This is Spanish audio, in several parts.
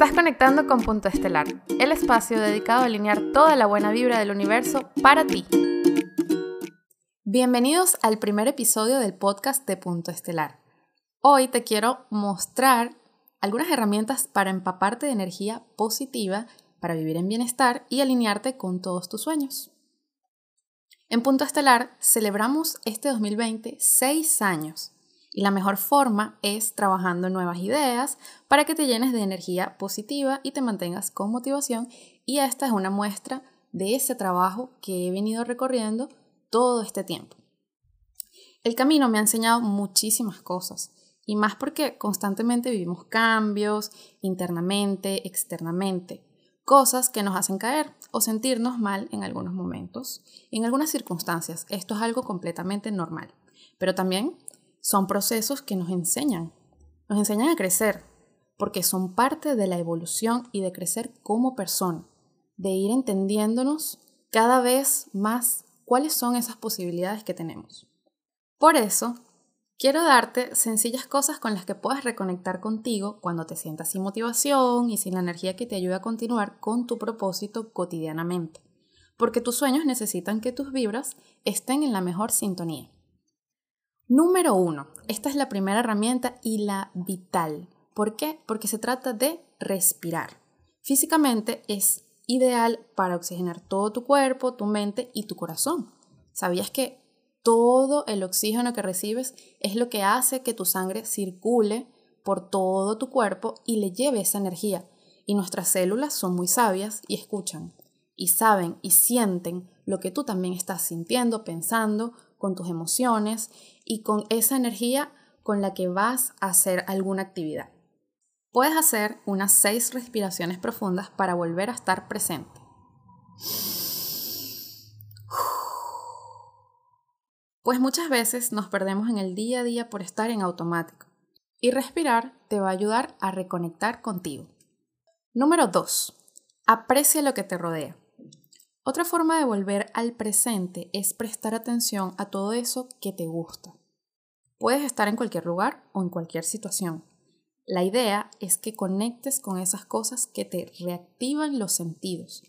Estás conectando con Punto Estelar, el espacio dedicado a alinear toda la buena vibra del universo para ti. Bienvenidos al primer episodio del podcast de Punto Estelar. Hoy te quiero mostrar algunas herramientas para empaparte de energía positiva, para vivir en bienestar y alinearte con todos tus sueños. En Punto Estelar celebramos este 2020 seis años y la mejor forma es trabajando nuevas ideas para que te llenes de energía positiva y te mantengas con motivación. Y esta es una muestra de ese trabajo que he venido recorriendo todo este tiempo. El camino me ha enseñado muchísimas cosas y más porque constantemente vivimos cambios internamente, externamente, cosas que nos hacen caer o sentirnos mal en algunos momentos, en algunas circunstancias. Esto es algo completamente normal. Pero también son procesos que nos enseñan, nos enseñan a crecer, porque son parte de la evolución y de crecer como persona, de ir entendiéndonos cada vez más cuáles son esas posibilidades que tenemos. Por eso, quiero darte sencillas cosas con las que puedas reconectar contigo cuando te sientas sin motivación y sin la energía que te ayude a continuar con tu propósito cotidianamente, porque tus sueños necesitan que tus vibras estén en la mejor sintonía. Número uno, esta es la primera herramienta y la vital. ¿Por qué? Porque se trata de respirar. Físicamente es ideal para oxigenar todo tu cuerpo, tu mente y tu corazón. ¿Sabías que todo el oxígeno que recibes es lo que hace que tu sangre circule por todo tu cuerpo y le lleve esa energía? Y nuestras células son muy sabias y escuchan y saben y sienten lo que tú también estás sintiendo, pensando, con tus emociones y con esa energía con la que vas a hacer alguna actividad. Puedes hacer unas seis respiraciones profundas para volver a estar presente. Pues muchas veces nos perdemos en el día a día por estar en automático y respirar te va a ayudar a reconectar contigo. Número 2. Aprecia lo que te rodea. Otra forma de volver al presente es prestar atención a todo eso que te gusta. Puedes estar en cualquier lugar o en cualquier situación. La idea es que conectes con esas cosas que te reactivan los sentidos.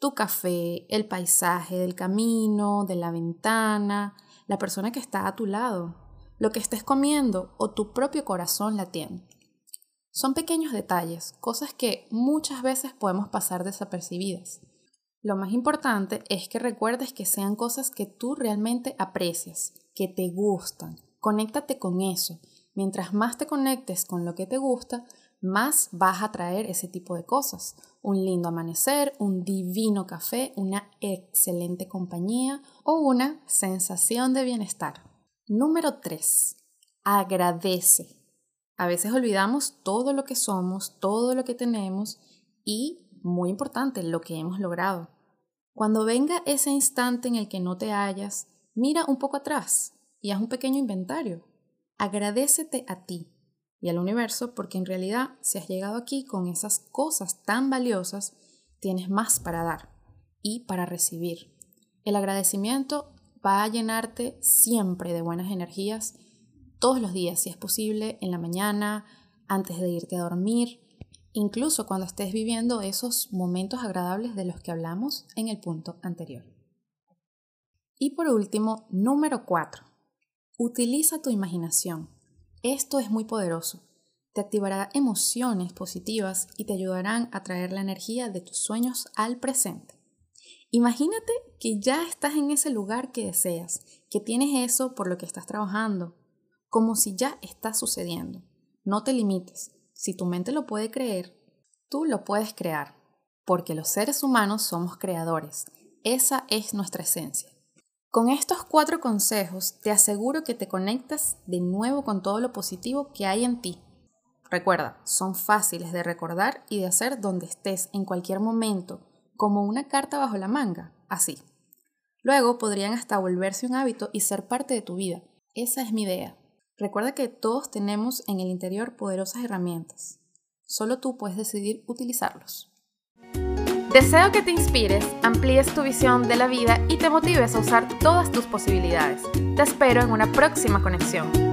Tu café, el paisaje del camino, de la ventana, la persona que está a tu lado, lo que estés comiendo o tu propio corazón latiendo. Son pequeños detalles, cosas que muchas veces podemos pasar desapercibidas lo más importante es que recuerdes que sean cosas que tú realmente aprecias, que te gustan. Conéctate con eso. Mientras más te conectes con lo que te gusta, más vas a traer ese tipo de cosas. Un lindo amanecer, un divino café, una excelente compañía o una sensación de bienestar. Número 3. Agradece. A veces olvidamos todo lo que somos, todo lo que tenemos y muy importante, lo que hemos logrado. Cuando venga ese instante en el que no te hallas, mira un poco atrás y haz un pequeño inventario. Agradecete a ti y al universo porque en realidad si has llegado aquí con esas cosas tan valiosas, tienes más para dar y para recibir. El agradecimiento va a llenarte siempre de buenas energías, todos los días, si es posible, en la mañana, antes de irte a dormir, incluso cuando estés viviendo esos momentos agradables de los que hablamos en el punto anterior. Y por último, número 4. Utiliza tu imaginación. Esto es muy poderoso. Te activará emociones positivas y te ayudarán a traer la energía de tus sueños al presente. Imagínate que ya estás en ese lugar que deseas, que tienes eso por lo que estás trabajando, como si ya está sucediendo. No te limites, si tu mente lo puede creer, tú lo puedes crear, porque los seres humanos somos creadores. Esa es nuestra esencia. Con estos cuatro consejos te aseguro que te conectas de nuevo con todo lo positivo que hay en ti. Recuerda, son fáciles de recordar y de hacer donde estés en cualquier momento, como una carta bajo la manga, así. Luego podrían hasta volverse un hábito y ser parte de tu vida. Esa es mi idea. Recuerda que todos tenemos en el interior poderosas herramientas. Solo tú puedes decidir utilizarlos. Deseo que te inspires, amplíes tu visión de la vida y te motives a usar todas tus posibilidades. Te espero en una próxima conexión.